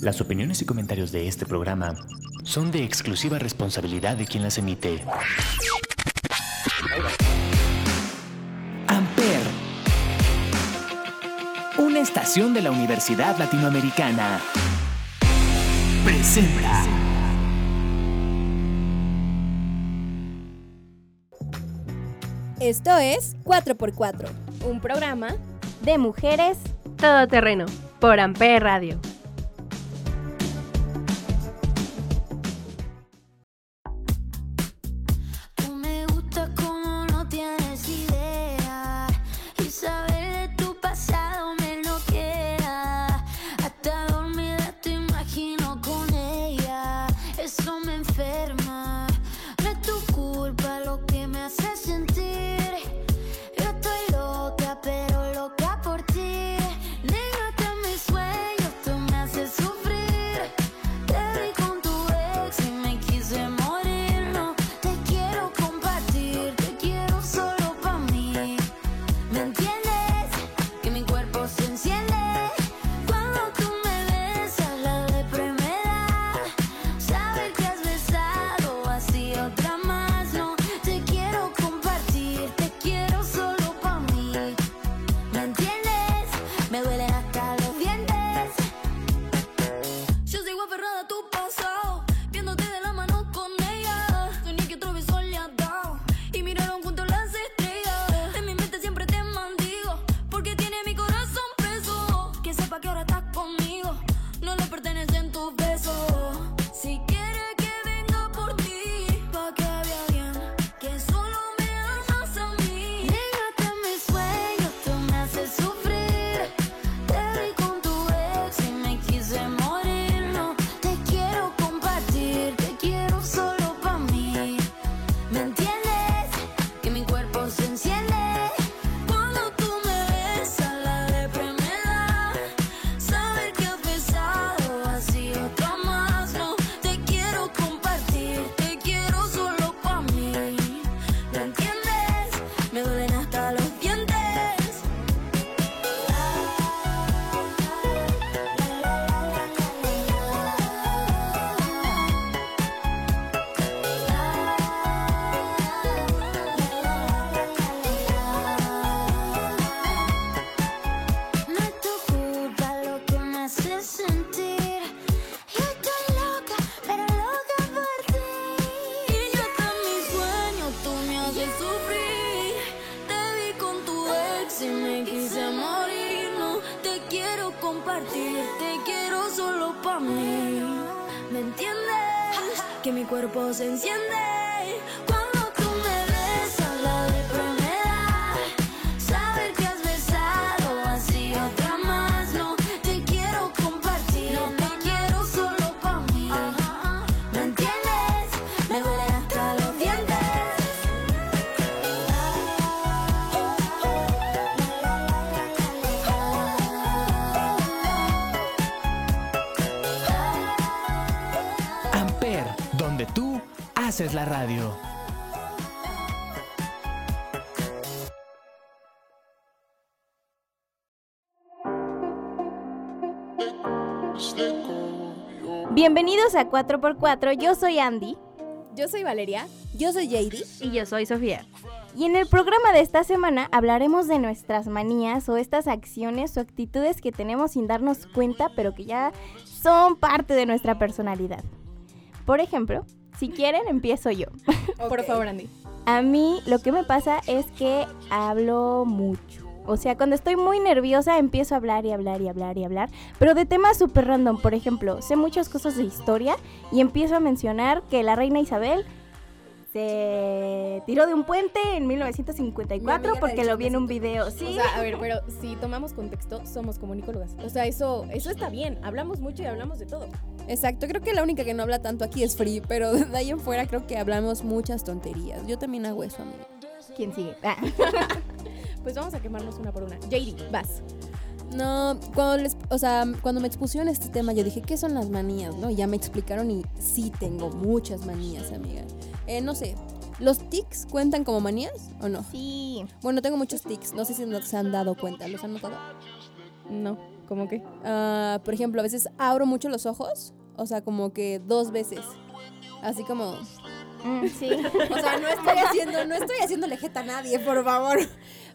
Las opiniones y comentarios de este programa son de exclusiva responsabilidad de quien las emite. Amper, una estación de la Universidad Latinoamericana, presenta. Esto es 4x4, un programa de mujeres todoterreno por Amper Radio. Se enciende. Cuando tú me besas, la depre me. Saber que has besado así otra más. No te quiero compartir, no te quiero solo para mí. ¿Me entiendes? Me duelen hasta los dientes. Amper, donde tú haces la radio. Bienvenidos a 4x4, yo soy Andy Yo soy Valeria. Yo soy JD. y yo soy Sofía. Y en el programa de esta semana hablaremos de nuestras manías o estas acciones o actitudes que tenemos sin darnos cuenta, pero que ya son parte de nuestra personalidad. Por ejemplo, si quieren, empiezo yo. Por favor, Andy. A mí lo que me pasa es que hablo mucho. O sea, cuando estoy muy nerviosa empiezo a hablar y hablar y hablar y hablar, pero de temas súper random. Por ejemplo, sé muchas cosas de historia y empiezo a mencionar que la reina Isabel se tiró de un puente en Mi 1954 amiga la porque lo vi en un video. Sí, O sea, a ver, pero si tomamos contexto, somos comunicólogas. O sea, eso, eso está bien. Hablamos mucho y hablamos de todo. Exacto, creo que la única que no habla tanto aquí es Free, pero de ahí en fuera creo que hablamos muchas tonterías. Yo también hago eso, amiga. ¿quién sigue? Ah. Pues vamos a quemarnos una por una. JD, vas. No, cuando les, o sea, cuando me expusieron este tema, yo dije, ¿qué son las manías? ¿No? Y ya me explicaron y sí tengo muchas manías, amiga. Eh, no sé, ¿los tics cuentan como manías o no? Sí. Bueno, tengo muchos tics, no sé si no se han dado cuenta, ¿los han notado? No. ¿Cómo que? Ah, por ejemplo, a veces abro mucho los ojos, o sea, como que dos veces. Así como, Mm, sí. o sea, no estoy haciendo, no estoy haciéndole jeta a nadie, por favor.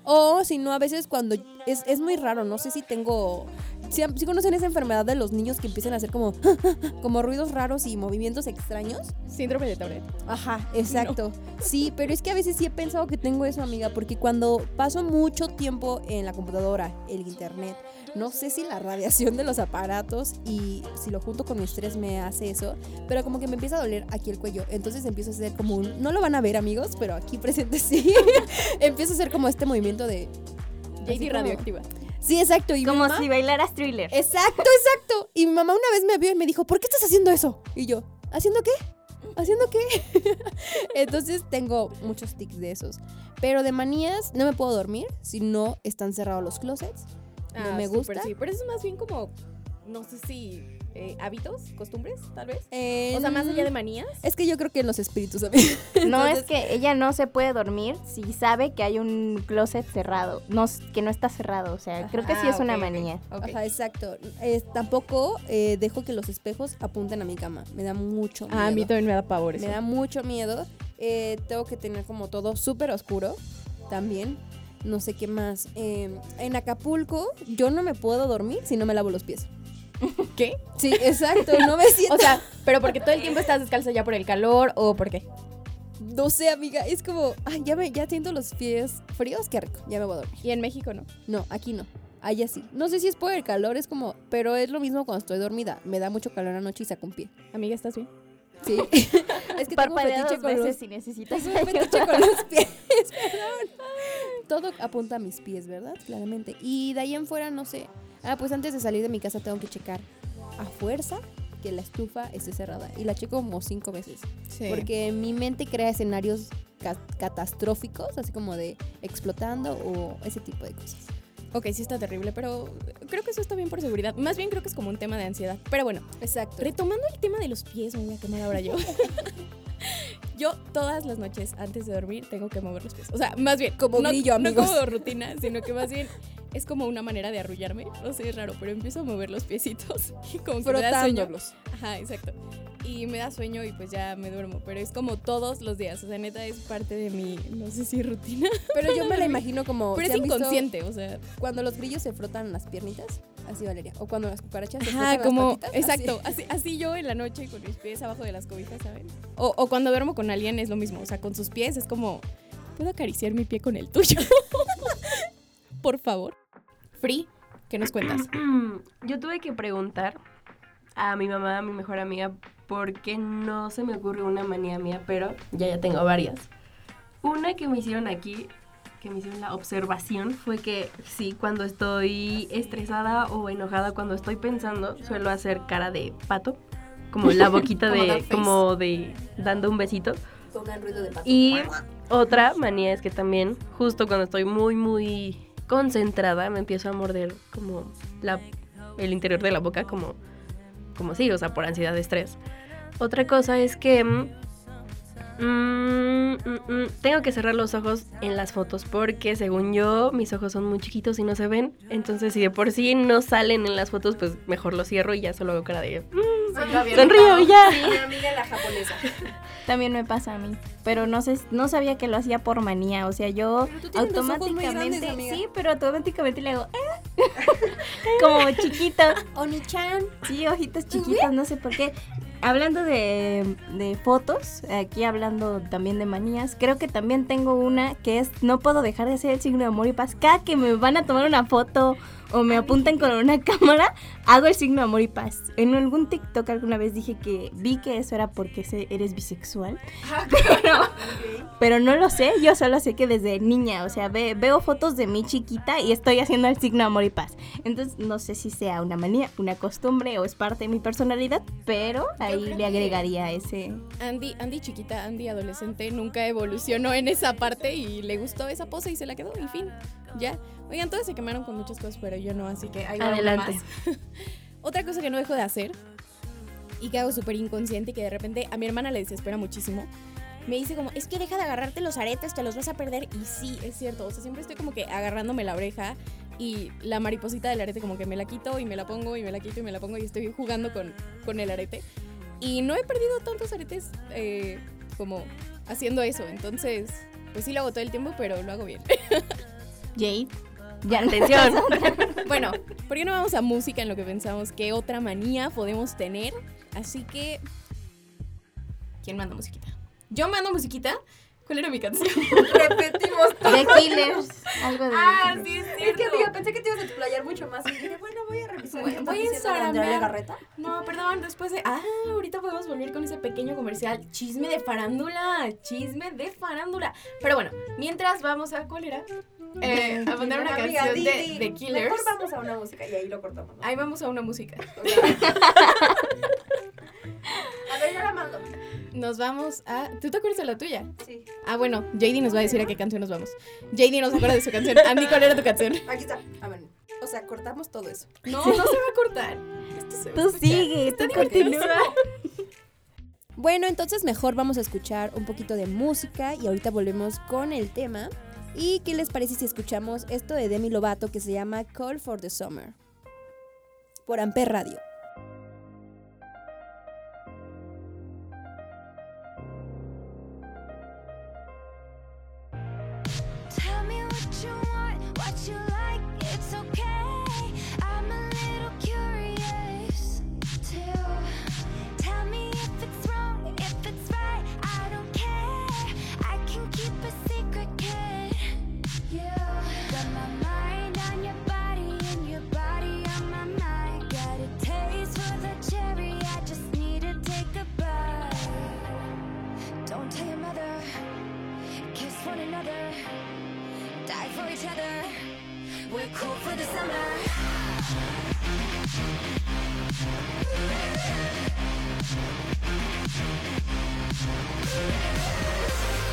O si no, a veces cuando es, es muy raro, no sé si tengo si, si conocen esa enfermedad de los niños que empiezan a hacer como como ruidos raros y movimientos extraños. Síndrome de Tourette. Ajá, exacto. Sí, pero es que a veces sí he pensado que tengo eso, amiga, porque cuando paso mucho tiempo en la computadora, el internet, no sé si la radiación de los aparatos y si lo junto con mi estrés me hace eso, pero como que me empieza a doler aquí el cuello. Entonces empiezo a hacer como un. No lo van a ver, amigos, pero aquí presente sí. empiezo a hacer como este movimiento de. JD radioactiva. Sí, exacto. Y Como mamá- si bailaras thriller. Exacto, exacto. Y mi mamá una vez me vio y me dijo, ¿por qué estás haciendo eso? Y yo, ¿haciendo qué? ¿Haciendo qué? Entonces tengo muchos tics de esos. Pero de manías no me puedo dormir si no están cerrados los closets. No Ah, me gusta. Sí, pero eso es más bien como, no sé si eh, hábitos, costumbres, tal vez. Eh, O sea, más allá de manías. Es que yo creo que en los espíritus, amiga. No Entonces- es que ella no se puede dormir si sabe que hay un closet cerrado, no que no está cerrado, o sea, creo que sí Ah, es una ok. manía. Ajá, exacto. Eh, tampoco eh, dejo que los espejos apunten a mi cama. Me da mucho miedo. Ah, a mí también me da pavor eso. Me da mucho miedo. Eh, tengo que tener como todo súper oscuro también. No sé qué más. Eh, en Acapulco yo no me puedo dormir si no me lavo los pies. ¿Qué? Sí, exacto. No me siento... O sea, pero porque todo el tiempo estás descalza ya por el calor o por qué. no sé, amiga. Es como... Ay, ya, me, ya siento los pies fríos. Qué rico. Ya me voy a dormir. Y en México no. No, aquí no. Allá sí. No sé si es por el calor. Es como... Pero es lo mismo cuando estoy dormida. Me da mucho calor anoche y saco un pie. Amiga, ¿estás bien? Sí. es que tengo Parpadea fetiche dos con los si necesitas. Tengo un fetiche con los pies, perdón. Todo apunta a mis pies, ¿verdad? Claramente. Y de ahí en fuera, no sé. Ah, pues antes de salir de mi casa tengo que checar a fuerza que la estufa esté cerrada. Y la checo como cinco veces. Sí. Porque mi mente crea escenarios ca- catastróficos, así como de explotando o ese tipo de cosas. Ok, sí está terrible, pero creo que eso está bien por seguridad. Más bien creo que es como un tema de ansiedad. Pero bueno, Exacto. retomando el tema de los pies, me voy a quemar ahora yo. yo todas las noches antes de dormir tengo que mover los pies. O sea, más bien, Como no, grillo, no amigos. como rutina, sino que más bien es como una manera de arrullarme. No sé, es raro, pero empiezo a mover los piecitos y como que me da sueño. Ajá, exacto. Y me da sueño y pues ya me duermo. Pero es como todos los días. O sea, neta es parte de mi, no sé si rutina. Pero yo me la imagino como. Pero ¿sí es inconsciente, o sea. Cuando los grillos se frotan las piernitas. Así, Valeria. O cuando las cucarachas se Ajá, frotan como, las patitas. así. exacto, así. Así, yo en la noche con mis pies abajo de las cobijas, ¿saben? O, o cuando duermo con alguien es lo mismo, o sea, con sus pies es como, ¿puedo acariciar mi pie con el tuyo? Por favor. Free, ¿qué nos cuentas? Yo tuve que preguntar a mi mamá, a mi mejor amiga, por qué no se me ocurre una manía mía, pero ya ya tengo varias. Una que me hicieron aquí, que me hicieron la observación, fue que sí, cuando estoy estresada o enojada, cuando estoy pensando, suelo hacer cara de pato, como la boquita Como de, como de dando un besito. Pongan ruido de pato. Y otra manía es que también, justo cuando estoy muy, muy concentrada, me empiezo a morder como la, el interior de la boca, como, como sí, o sea, por ansiedad de estrés. Otra cosa es que mm, mm, mm, tengo que cerrar los ojos en las fotos porque según yo mis ojos son muy chiquitos y no se ven. Entonces si de por sí no salen en las fotos, pues mejor los cierro y ya solo hago cara de... sonrío y ya. Mi amiga la japonesa. También me pasa a mí, pero no sé, no sabía que lo hacía por manía, o sea, yo automáticamente, grandes, sí, pero automáticamente le hago "Ah", como chiquito. Oni-chan. Sí, ojitos chiquitos, no sé por qué. Hablando de, de fotos, aquí hablando también de manías, creo que también tengo una que es no puedo dejar de hacer el signo de amor y paz. Cada que me van a tomar una foto o me apuntan con una cámara, hago el signo amor y paz. En algún TikTok alguna vez dije que vi que eso era porque eres bisexual. Pero, pero no lo sé, yo solo sé que desde niña, o sea, ve- veo fotos de mi chiquita y estoy haciendo el signo amor y paz. Entonces, no sé si sea una manía, una costumbre o es parte de mi personalidad, pero ahí le agregaría ese... Andy, Andy chiquita, Andy adolescente, nunca evolucionó en esa parte y le gustó esa pose y se la quedó, y fin. Ya. Oigan, todos se quemaron con muchas cosas, pero yo no, así que ahí Adelante. más. Otra cosa que no dejo de hacer y que hago súper inconsciente y que de repente a mi hermana le desespera muchísimo. Me dice como, es que deja de agarrarte los aretes, te los vas a perder. Y sí, es cierto. O sea, siempre estoy como que agarrándome la oreja y la mariposita del arete como que me la quito y me la pongo y me la quito y me la pongo y estoy jugando con, con el arete. Y no he perdido tantos aretes eh, como haciendo eso. Entonces, pues sí lo hago todo el tiempo, pero lo hago bien. Jade. Ya Atención. bueno, ¿por qué no vamos a música en lo que pensamos qué otra manía podemos tener? Así que... ¿Quién manda musiquita? Yo mando musiquita. ¿Cuál era mi canción? Repetimos The Killers. Algo de Ah, sí, es Es cierto. que amiga, pensé que te ibas a explayar mucho más. Y dije, bueno, voy a revisar. Voy- ¿Qué estás voy a. Legarreta? No, perdón, después de... Ah, ahorita podemos volver con ese pequeño comercial. Chisme de farándula, chisme de farándula. Pero bueno, mientras vamos a... ¿Cuál era? Eh, a mandar una Amiga, canción di, de. The Killers. Mejor vamos a una música y ahí lo cortamos. ¿no? Ahí vamos a una música. A ver, yo la mando. Nos vamos a... ¿Tú te acuerdas de la tuya? Sí. Ah, bueno, JD nos va a decir a qué canción nos vamos. JD nos acuerda de su canción. Andy, ¿cuál era tu canción? Aquí está. A ver. O sea, cortamos todo eso. No, no se va a cortar. Esto se va a Tú escuchar. sigue, tú continúa. Bueno, entonces mejor vamos a escuchar un poquito de música y ahorita volvemos con el tema. ¿Y qué les parece si escuchamos esto de Demi Lovato que se llama Call for the Summer? Por Amper Radio. Another, die for each other. We're cool for the summer.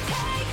Take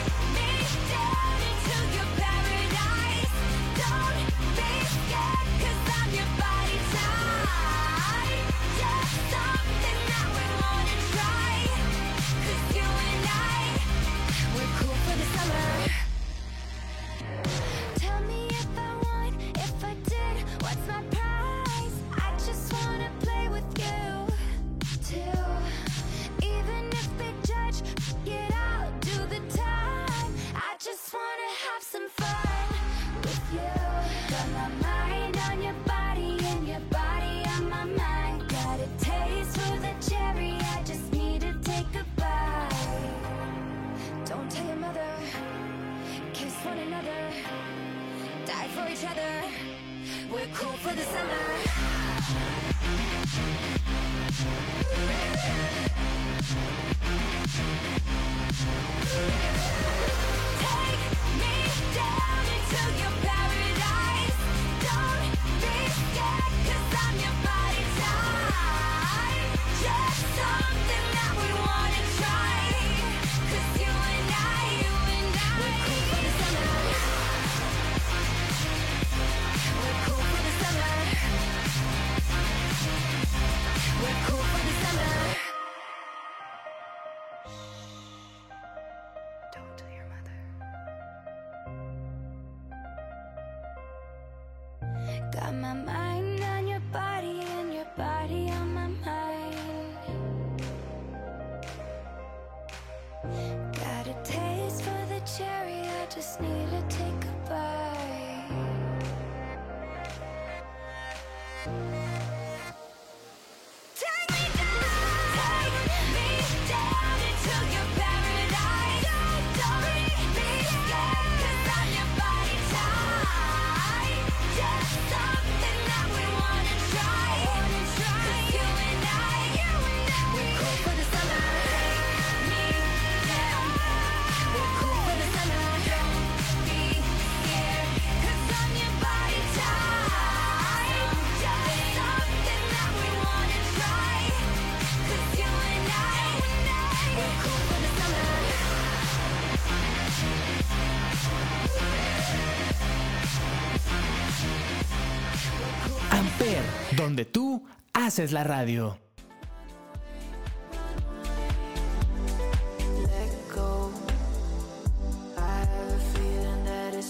haces la radio.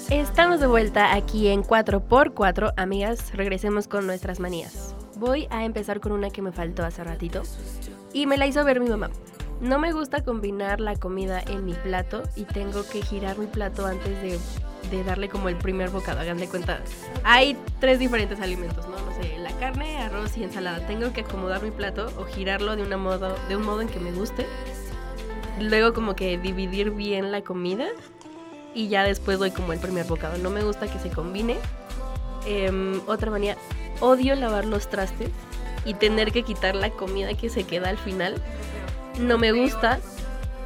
Estamos de vuelta aquí en 4x4. Amigas, regresemos con nuestras manías. Voy a empezar con una que me faltó hace ratito y me la hizo ver mi mamá. No me gusta combinar la comida en mi plato y tengo que girar mi plato antes de, de darle como el primer bocado. Hagan de cuenta, hay tres diferentes alimentos, ¿no? No sé, la carne, arroz y ensalada. Tengo que acomodar mi plato o girarlo de, una modo, de un modo en que me guste. Luego como que dividir bien la comida y ya después doy como el primer bocado. No me gusta que se combine. Em, otra manía, odio lavar los trastes y tener que quitar la comida que se queda al final. No me gusta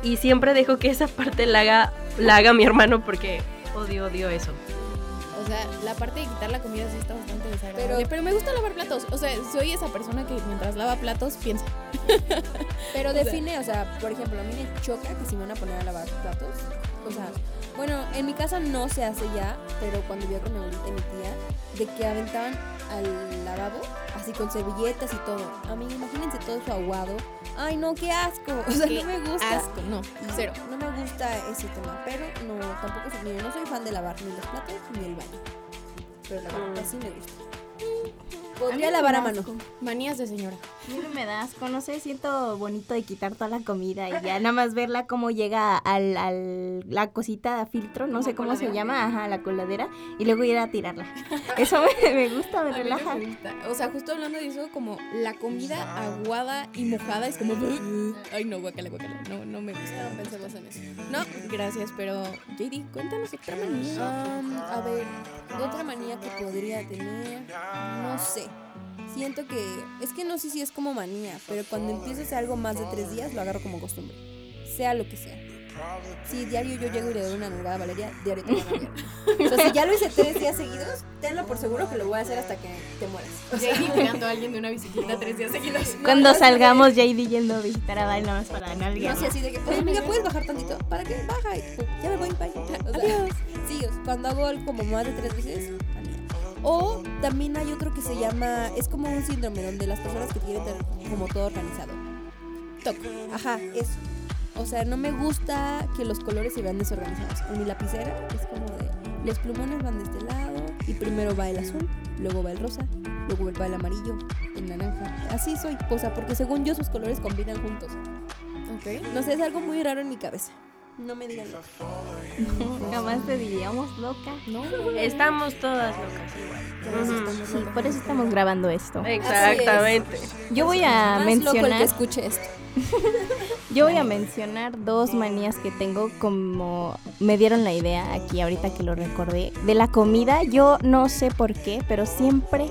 y siempre dejo que esa parte la haga, la haga mi hermano porque odio, odio eso. O sea, la parte de quitar la comida sí está bastante desagradable. Pero, me gusta lavar platos. O sea, soy esa persona que mientras lava platos piensa. Pero define, o sea, por ejemplo, a mí me choca que si me van a poner a lavar platos, o sea, bueno, en mi casa no se hace ya, pero cuando vivía con mi abuelita y mi tía, de que aventaban al lavabo, así con servilletas y todo. A mí, imagínense todo eso aguado. Ay, no, qué asco. O sea, no me gusta. Asco, no, cero. No me gusta ese tema, pero no, tampoco soy, mire, no soy fan de lavar ni los platos ni el baño. Pero la verdad sí me gusta. Podría me lavar a mano. Manías de señora. A mí no me da asco, no sé, siento bonito de quitar toda la comida y ya nada más verla cómo llega al, al la cosita de filtro, no sé cómo se llama, ajá, la coladera, y luego ir a tirarla. Eso me, me gusta, me A relaja. me gusta. O sea, justo hablando de eso, como la comida aguada y mojada es como. Ay, no, guacala, guacala. No, no me gusta. No pensemos en eso. No, gracias, pero. JD, cuéntanos otra manía. Am, a ver, otra manía que podría tener, no sé. Siento que, es que no sé si es como manía, pero cuando empiezo a hacer algo más de tres días, lo agarro como costumbre. Sea lo que sea. Si diario yo llego y le doy una nalgada a Valeria, diario te van a nalgar. O sea, si ya lo hice tres días seguidos, tenlo por seguro que lo voy a hacer hasta que te mueras. JD pegando a alguien de una bicicleta tres días seguidos. Cuando no, salgamos, JD yendo a visitar a Val nada más para No nalguear. sé, así de que, oye, amiga, ¿puedes bajar tantito? ¿Para qué? Baja. Y, ya me voy, bye. O sea, Adiós. Sí, o sea, cuando hago algo como más de tres veces. O también hay otro que se llama, es como un síndrome donde las personas que quieren tener como todo organizado. Toc. Ajá, eso. O sea, no me gusta que los colores se vean desorganizados. En mi lapicera es como de, los plumones van de este lado y primero va el azul, luego va el rosa, luego va el amarillo, el naranja. Así soy, o sea, porque según yo sus colores combinan juntos. Ok. No sé, es algo muy raro en mi cabeza. No me digan loca. Jamás te diríamos loca. No, Estamos todas locas igual. Sí, por eso estamos grabando esto. Exactamente. Yo voy a Más loco el que mencionar, escuche esto. yo voy a mencionar dos manías que tengo como me dieron la idea aquí ahorita que lo recordé. De la comida, yo no sé por qué, pero siempre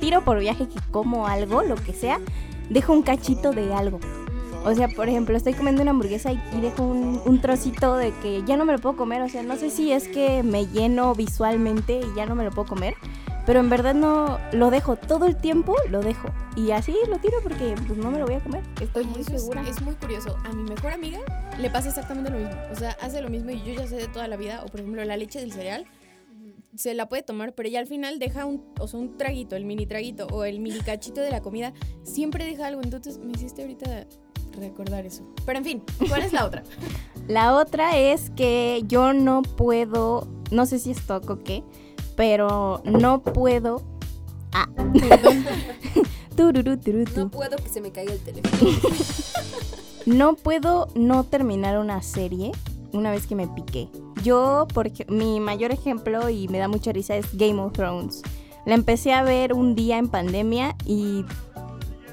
tiro por viaje que como algo, lo que sea, dejo un cachito de algo. O sea, por ejemplo, estoy comiendo una hamburguesa y, y dejo un, un trocito de que ya no me lo puedo comer. O sea, no sé si es que me lleno visualmente y ya no me lo puedo comer. Pero en verdad no lo dejo todo el tiempo, lo dejo. Y así lo tiro porque pues, no me lo voy a comer. Estoy muy Eso es, segura. es muy curioso. A mi mejor amiga le pasa exactamente lo mismo. O sea, hace lo mismo y yo ya sé de toda la vida. O por ejemplo, la leche del cereal se la puede tomar, pero ella al final deja un, o sea, un traguito, el mini traguito o el mini cachito de la comida. Siempre deja algo. Entonces me hiciste ahorita recordar eso. Pero en fin, ¿cuál es la otra? La otra es que yo no puedo, no sé si es toco o qué, pero no puedo. Ah. No puedo que se me caiga el teléfono. No puedo no terminar una serie una vez que me piqué. Yo, porque mi mayor ejemplo y me da mucha risa es Game of Thrones. La empecé a ver un día en pandemia y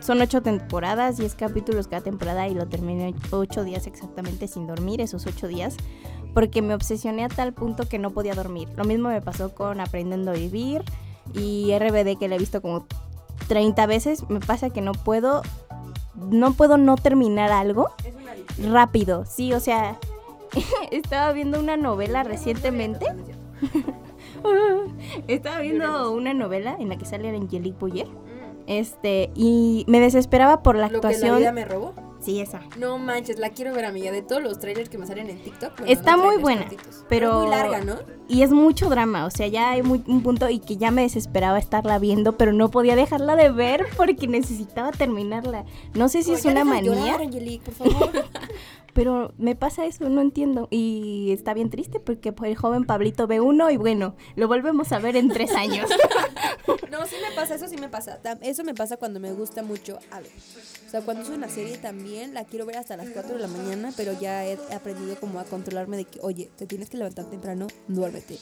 son ocho temporadas, diez capítulos cada temporada y lo terminé ocho días exactamente sin dormir, esos ocho días, porque me obsesioné a tal punto que no podía dormir. Lo mismo me pasó con Aprendiendo a Vivir y RBD que la he visto como 30 veces. Me pasa que no puedo, no puedo no terminar algo rápido. Sí, o sea, estaba viendo una novela recientemente. estaba viendo una novela en la que sale Angelique Boyer. Este, y me desesperaba por la Lo que la actuación. vida me robó. Sí, esa. No manches, la quiero ver, amiga. De todos los trailers que me salen en TikTok. bueno, Está no muy buena, cortitos. pero- Es muy larga, ¿no? Y es mucho drama, o sea, ya hay muy- un punto y que ya me desesperaba estarla viendo, pero no podía dejarla de ver porque necesitaba terminarla. No sé si es Ya una manía, llorar, Angelique, por favor. pero me pasa eso, no entiendo. Y está bien triste porque pues, el joven Pablito ve uno y bueno, lo volvemos a ver en tres años. No, sí me pasa, eso sí me pasa. Eso me pasa cuando me gusta mucho algo. O sea, cuando es una serie también la quiero ver hasta las 4 de la mañana, pero ya he aprendido como a controlarme de que, oye, te tienes que levantar temprano, duérmete.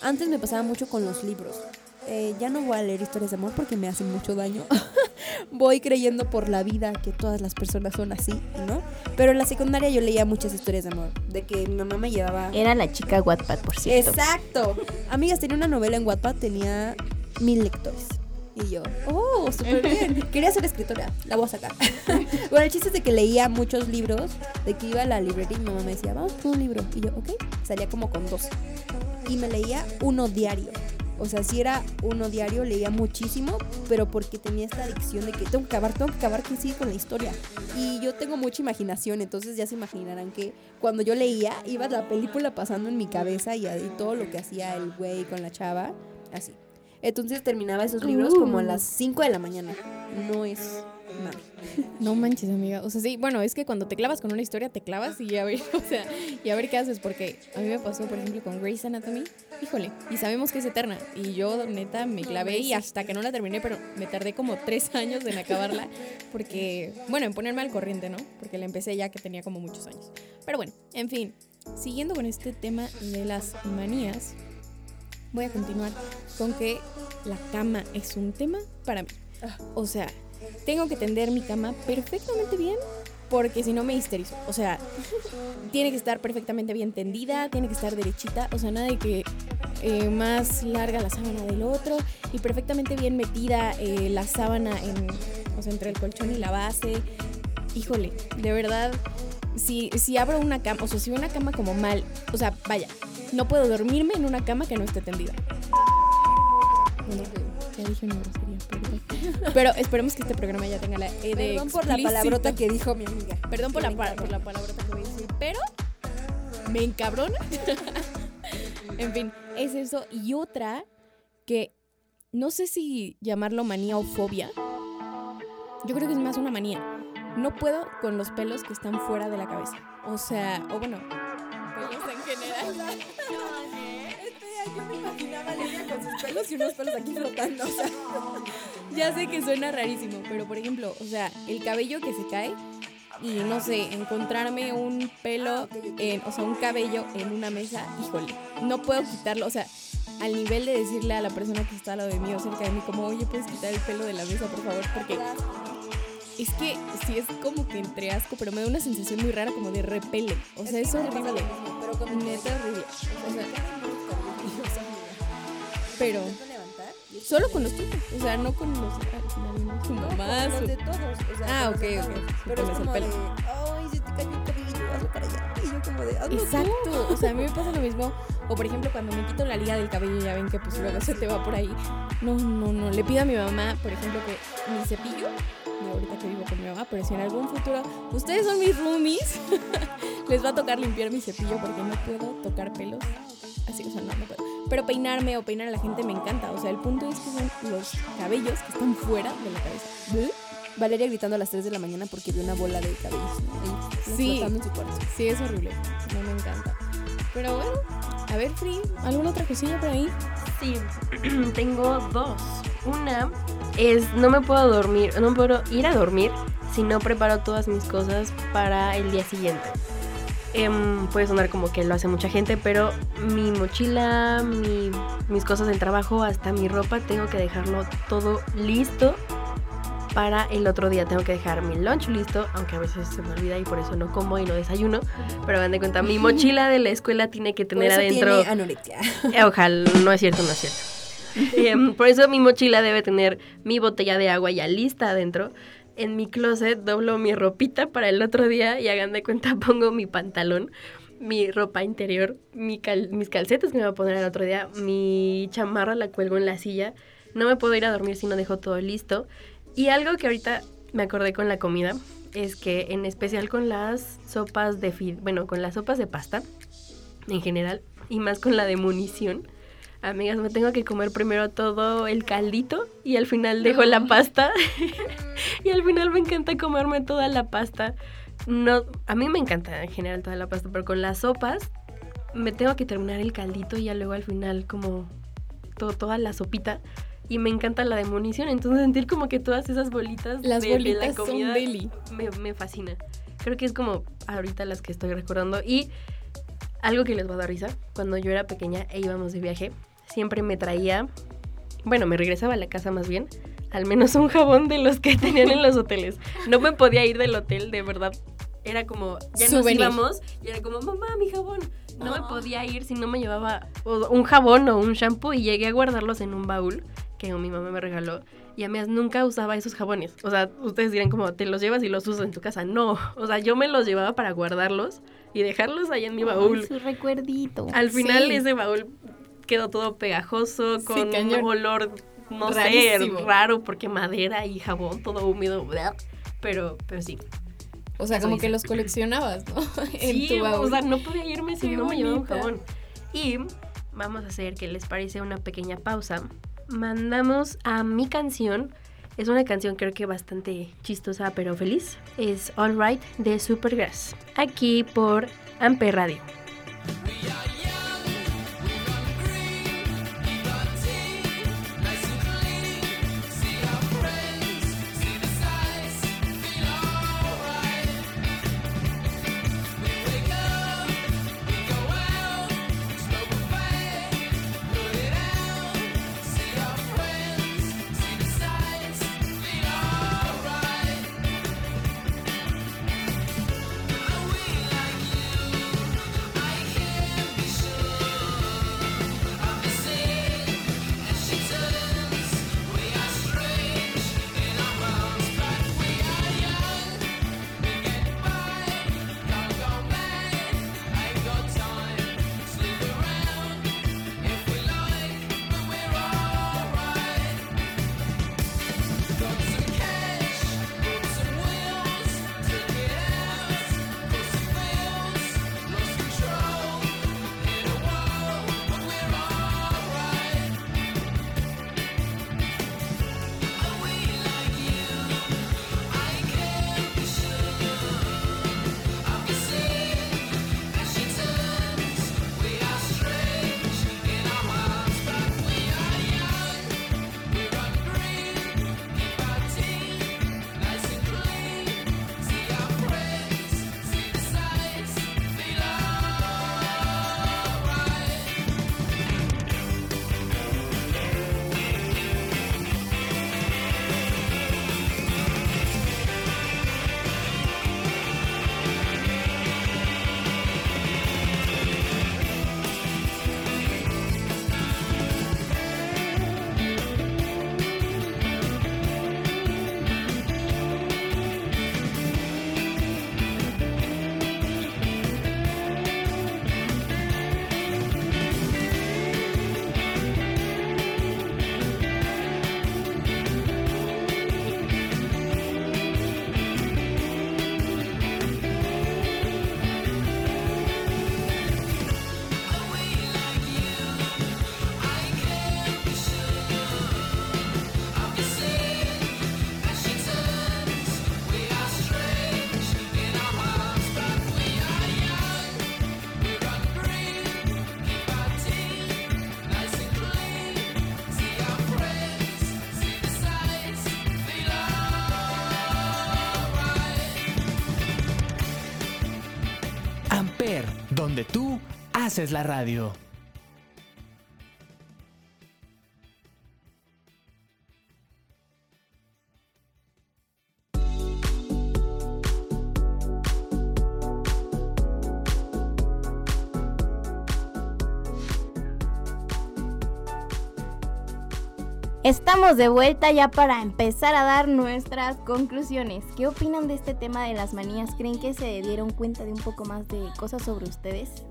Antes me pasaba mucho con los libros. Eh, ya no voy a leer historias de amor porque me hacen mucho daño. voy creyendo por la vida que todas las personas son así, ¿no? Pero en la secundaria yo leía muchas historias de amor. De que mi mamá me llevaba... Era la chica Wattpad, por cierto. Exacto. Amigas, tenía una novela en Wattpad, tenía mil lectores. Y yo, oh, súper bien. Quería ser escritora, la voy a sacar. bueno, el chiste es de que leía muchos libros, de que iba a la librería y mi mamá me decía, vamos por un libro. Y yo, ok, salía como con 12. Y me leía uno diario. O sea, si era uno diario, leía muchísimo, pero porque tenía esta adicción de que tengo que acabar, tengo que acabar, que sigue con la historia. Y yo tengo mucha imaginación, entonces ya se imaginarán que cuando yo leía, iba la película pasando en mi cabeza y, y todo lo que hacía el güey con la chava, así. Entonces terminaba esos libros como a las 5 de la mañana. No es nada. No manches, amiga. O sea, sí, bueno, es que cuando te clavas con una historia, te clavas y a ver, o sea, y a ver qué haces. Porque a mí me pasó, por ejemplo, con Grey's Anatomy. Híjole, y sabemos que es eterna. Y yo, neta, me clavé y hasta que no la terminé, pero me tardé como tres años en acabarla. Porque, bueno, en ponerme al corriente, ¿no? Porque la empecé ya que tenía como muchos años. Pero bueno, en fin, siguiendo con este tema de las manías, voy a continuar con que la cama es un tema para mí. O sea, tengo que tender mi cama perfectamente bien porque si no me histerizo. O sea, tiene que estar perfectamente bien tendida, tiene que estar derechita, o sea, nada de que eh, más larga la sábana del otro y perfectamente bien metida eh, la sábana en, o sea, entre el colchón y la base. Híjole, de verdad, si, si abro una cama, o sea, si una cama como mal, o sea, vaya, no puedo dormirme en una cama que no esté tendida. Ya dije una grosería, perdón. Pero esperemos que este programa ya tenga la E de Perdón por la explícito. palabrota que dijo mi amiga. Perdón por Que la, me pa- encanta. por la palabrota que voy a decir, pero me encabrona. en fin, es eso. Y otra que no sé si llamarlo manía o fobia. Yo creo que es más una manía. No puedo con los pelos que están fuera de la cabeza. O sea, o bueno, pelos en general. Yo me imaginaba a Lidia con sus pelos y unos pelos aquí flotando. O sea, Ya sé que suena rarísimo, pero por ejemplo, o sea, el cabello que se cae y no sé, encontrarme un pelo, en, o sea, un cabello en una mesa, híjole, no puedo quitarlo, o sea, al nivel de decirle a la persona que está al lado de mí o cerca de mí, como, oye, puedes quitar el pelo de la mesa, por favor, porque es que sí es como que entre asco, pero me da una sensación muy rara como de repele, o sea, es horrible, pero con neta horrible, o sea, pero solo con los tuyos, o sea, no con los de tu No, con su- los de todos. O sea, Ah, ok, ok. todos. Sí, Pero es como de, ay, se te cayó el cabello, hazlo para allá. Y yo como de, hazlo tú. Exacto, o sea, a mí me pasa lo mismo. O por ejemplo, cuando me quito la liga del cabello, ya ven que pues luego se te va por ahí. No, no, no. Le pido a mi mamá, por ejemplo, que mi cepillo, y ahorita que vivo con mi mamá, pero si en algún futuro ustedes son mis roomies, les va a tocar limpiar mi cepillo porque no puedo tocar pelos. Así, o sea, no, no puedo. Pero peinarme o peinar a la gente me encanta. O sea, el punto es que son los cabellos que están fuera de la cabeza. Valeria gritando a las 3 de la mañana porque vio una bola de cabellos Sí. en su cuarto. Sí, es horrible. No me encanta. Pero bueno, a ver, Free, ¿alguna otra cosilla por ahí? Sí, tengo dos. Una es no me puedo dormir, no puedo ir a dormir si no preparo todas mis cosas para el día siguiente. Em, puede sonar como que lo hace mucha gente, pero mi mochila, mi- mis cosas del trabajo, hasta mi ropa, tengo que dejarlo todo listo para el otro día. Tengo que dejar mi lunch listo, aunque a veces se me olvida y por eso no como y no desayuno. Pero van de cuenta, mi mochila de la escuela tiene que Por tener eso adentro... tiene anorexia. Eh, Ojalá, no es cierto, no es cierto. Em, por eso mi mochila debe tener mi botella de agua ya lista adentro. En mi closet doblo mi ropita para el otro día y hagan de cuenta pongo mi pantalón, mi ropa interior, mis calcetas que me voy a poner el otro día, mi chamarra la cuelgo en la silla. No me puedo ir a dormir si no dejo todo listo. Y algo que ahorita me acordé con la comida es que en especial con las sopas de bueno, con las sopas de pasta en general y más con la de munición. Amigas, me tengo que comer primero todo el caldito y al final dejo la pasta. y al final me encanta comerme toda la pasta no, a mí me encanta en general toda la pasta, pero con las sopas me tengo que terminar el caldito y ya luego al final como todo, toda la sopita. Y me encanta la demolición, entonces sentir como que todas esas bolitas Las de, de bolitas la son comida deli. me, me fascina. Creo que es como ahorita las que estoy recordando. Y algo que les va a dar risa, cuando yo era pequeña e íbamos de viaje, siempre me traía, bueno, me regresaba a la casa más bien, al menos un jabón de los que tenían en los hoteles. No me podía ir del hotel, de verdad. Era como, ya nos Souvenir. íbamos y era como, mamá, mi jabón. No me podía ir si no me llevaba un jabón o un shampoo y llegué a guardarlos en un baúl que mi mamá me regaló. Y además nunca usaba esos jabones. O sea, ustedes dirán como, te los llevas y los usas en tu casa. No, o sea, yo me los llevaba para guardarlos y dejarlos ahí en mi baúl. Ay, su recuerdito. Al final Sí. ese baúl quedó todo pegajoso, con un olor, no Rarísimo. sé, raro, porque madera y jabón, todo húmedo. bla. Pero, pero sí. O sea, como que los coleccionabas, ¿no? en sí, tu baúl. o sea, no podía irme si no me llevaba un jabón. Y vamos a hacer que les parece una pequeña pausa. Mandamos a mi canción. Es una canción creo que bastante chistosa pero feliz. Es All Right de Supergrass. Aquí por Amper Radio. Haces la radio. Estamos de vuelta ya para empezar a dar nuestras conclusiones. ¿Qué opinan de este tema de las manías? ¿Creen que se dieron cuenta de un poco más de cosas sobre ustedes?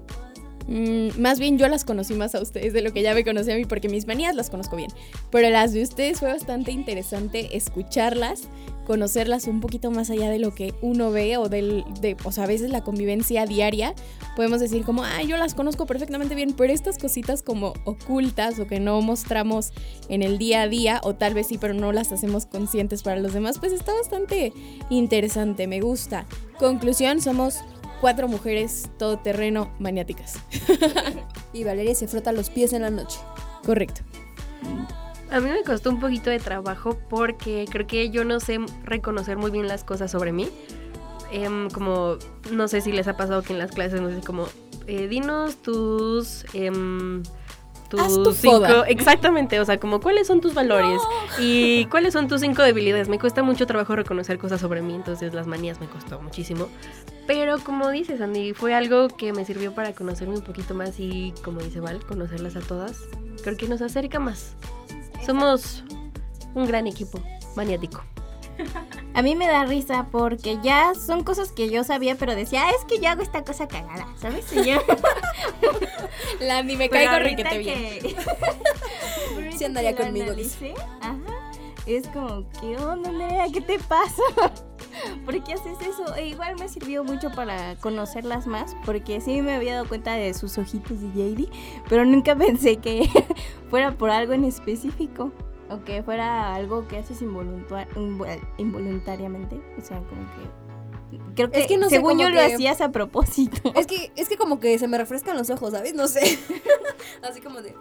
Mm, más bien yo las conocí más a ustedes de lo que ya me conocí a mí, porque mis manías las conozco bien. Pero las de ustedes fue bastante interesante escucharlas, conocerlas un poquito más allá de lo que uno ve o del, de, o sea, a veces la convivencia diaria. Podemos decir como, ah, yo las conozco perfectamente bien, pero estas cositas como ocultas o que no mostramos en el día a día, o tal vez sí, pero no las hacemos conscientes para los demás, pues está bastante interesante, me gusta. Conclusión, somos cuatro mujeres todoterreno maniáticas. Y Valeria se frota los pies en la noche. Correcto. A mí me costó un poquito de trabajo porque creo que yo no sé reconocer muy bien las cosas sobre mí. Em, como, no sé si les ha pasado que en las clases, no sé, como, eh, dinos tus... em, Haz tu tus cinco, foda. exactamente, o sea, como cuáles son tus valores y cuáles son tus cinco debilidades. Me cuesta mucho trabajo reconocer cosas sobre mí, entonces las manías me costó muchísimo. Pero como dices, Andy, fue algo que me sirvió para conocerme un poquito más y, como dice Val, conocerlas a todas. Creo que nos acerca más. Somos un gran equipo maniático. A mí me da risa porque ya son cosas que yo sabía, pero decía, ah, es que yo hago esta cosa cagada, ¿sabes? Y yo- La ni me pero caigo riquete bien. que... Sí andaría que conmigo, dice. analicé, Ajá. Es como, ¿qué onda, Nerea? ¿Qué te pasa? ¿Por qué haces eso? E igual me sirvió mucho para conocerlas más, porque sí me había dado cuenta de sus ojitos de JD, pero nunca pensé que fuera por algo en específico. O que fuera algo que haces involuntariamente. O sea, como que. Creo que, Es que no sé, según como yo lo que- hacías a propósito. Es que, es que como que se me refrescan los ojos, ¿sabes? No sé. Así como de.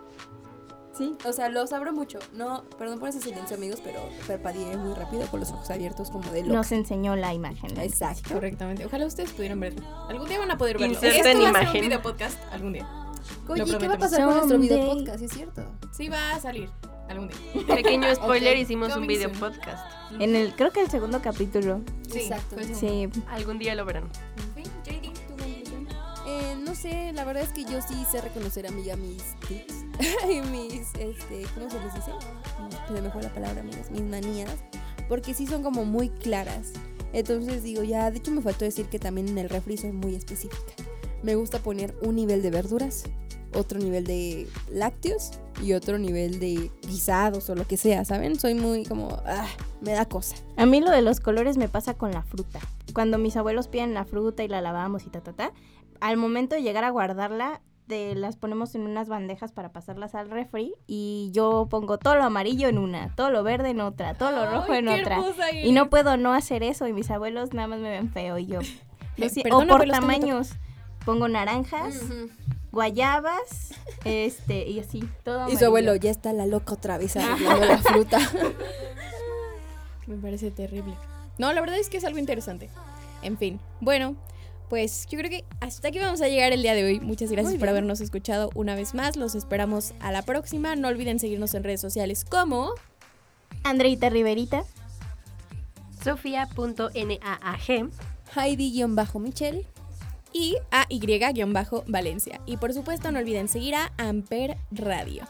Sí, o sea, los abro mucho. No, perdón por ese silencio, amigos, pero parpadeé muy rápido con los ojos abiertos, como de loca. Nos enseñó la imagen. ¿no? Exacto. Correctamente. Ojalá ustedes pudieran verlo. Algún día van a poder verlo. Inserten Esto va a ser imagen. un video podcast algún día. Oye, Lo ¿qué va a pasar con nuestro video podcast? ¿Es cierto? Sí va a salir algún día. Pequeño spoiler, Ok, hicimos un coming video soon. podcast. En el, creo que el segundo capítulo. Sí, Exacto. Sí. Algún día lo verán. JD, conclusión. Eh, no sé, la verdad es que yo sí sé reconocer amiga mis tics y mis, este, ¿cómo se les dice? Se me fue la palabra, amigas, mis manías, porque sí son como muy claras. Entonces digo, ya, de hecho me faltó decir que también en el refri soy muy específica. Me gusta poner un nivel de verduras, otro nivel de lácteos y otro nivel de guisados o lo que sea, ¿saben? Soy muy como, ah, me da cosa. A mí lo de los colores me pasa con la fruta. Cuando mis abuelos piden la fruta y la lavamos y ta, ta, ta, al momento de llegar a guardarla, te las ponemos en unas bandejas para pasarlas al refri y yo pongo todo lo amarillo en una, todo lo verde en otra, todo lo rojo en otra. Y no puedo no hacer eso y mis abuelos nada más me ven feo y yo. perdón, o por tamaños. Pongo naranjas, guayabas, este, y así, todo Y su abuelo, ya está la loca otra vez arreglando la fruta. Me parece terrible. No, la verdad es que es algo interesante. En fin, bueno, pues yo creo que hasta aquí vamos a llegar el día de hoy. Muchas gracias por habernos escuchado una vez más. Los esperamos a la próxima. No olviden seguirnos en redes sociales como Andreita Riverita. Sofía.naag. Heidi-Michelle. Y a Y-Valencia. Y por supuesto no olviden seguir a Amper Radio.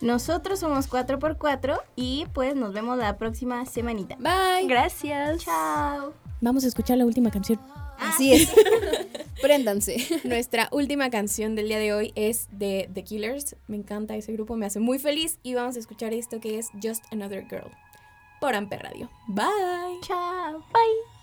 Nosotros somos 4x4 y pues nos vemos la próxima semanita. Bye. Gracias. Chao. Vamos a escuchar la última canción. Así es. Préndanse. Nuestra última canción del día de hoy es de The Killers. Me encanta ese grupo, me hace muy feliz. Y vamos a escuchar esto que es Just Another Girl por Amper Radio. Bye. Chao. Bye.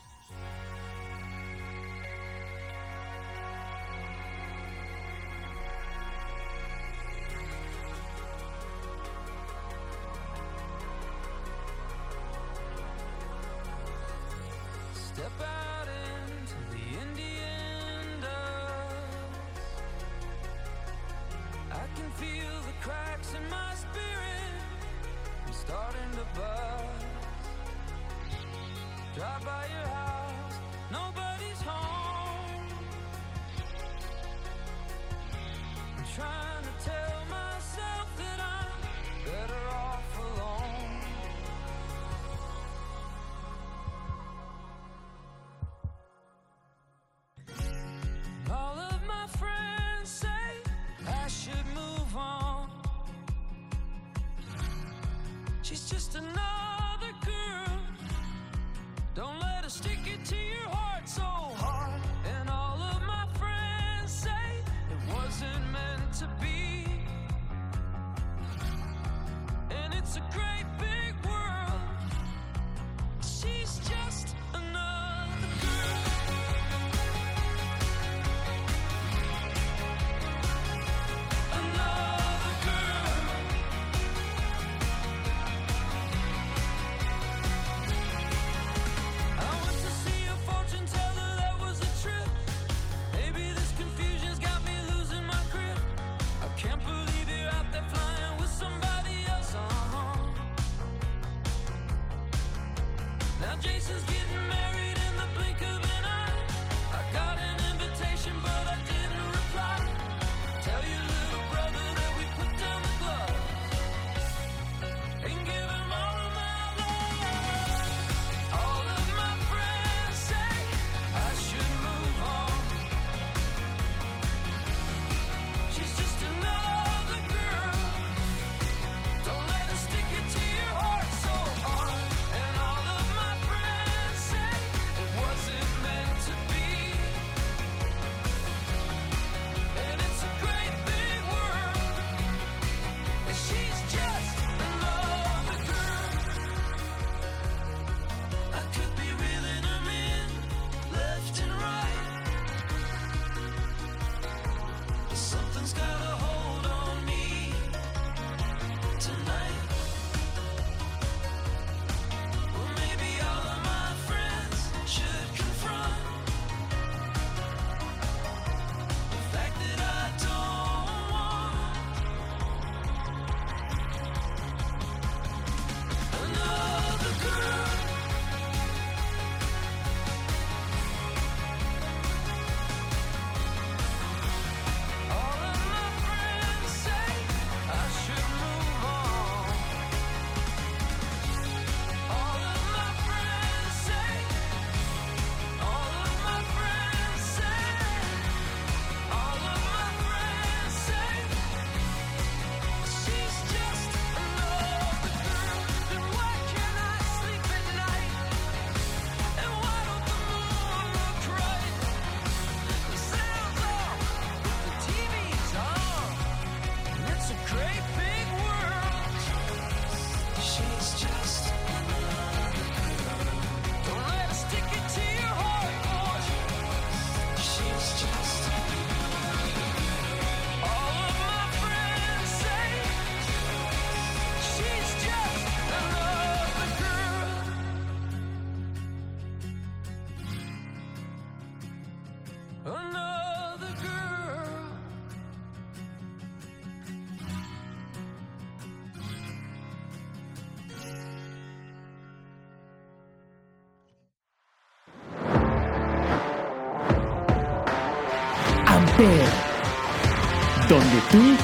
Donde tú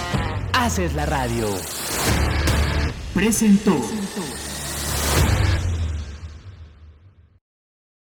haces la radio. Presentó